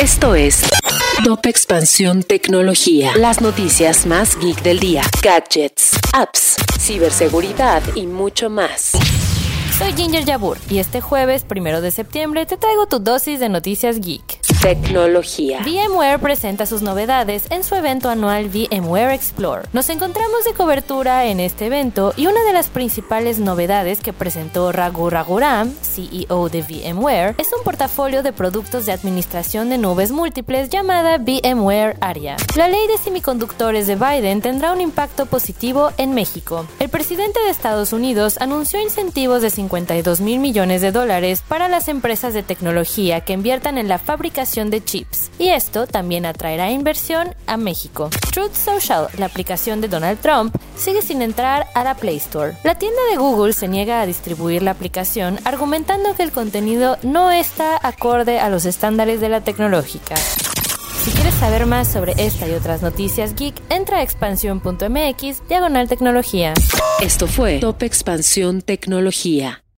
Esto es Top Expansión Tecnología. Las noticias más geek del día. Gadgets, apps, ciberseguridad y mucho más. Soy Ginger Yabur y este jueves, primero de septiembre, te traigo tu dosis de noticias geek. Tecnología. VMware presenta sus novedades en su evento anual VMware Explore. Nos encontramos de cobertura en este evento y una de las principales novedades que presentó Raghu Raghuram, CEO de VMware, es un portafolio de productos de administración de nubes múltiples llamada VMware Aria. La ley de semiconductores de Biden tendrá un impacto positivo en México. El presidente de Estados Unidos anunció incentivos de 52 mil millones de dólares para las empresas de tecnología que inviertan en la fabricación de chips. Y esto también atraerá inversión a México. Truth Social, la aplicación de Donald Trump, sigue sin entrar a la Play Store. La tienda de Google se niega a distribuir la aplicación argumentando que el contenido no está acorde a los estándares de la tecnológica. Si quieres saber más sobre esta y otras noticias geek, entra a expansión.mx diagonal tecnología. Esto fue Top Expansión Tecnología.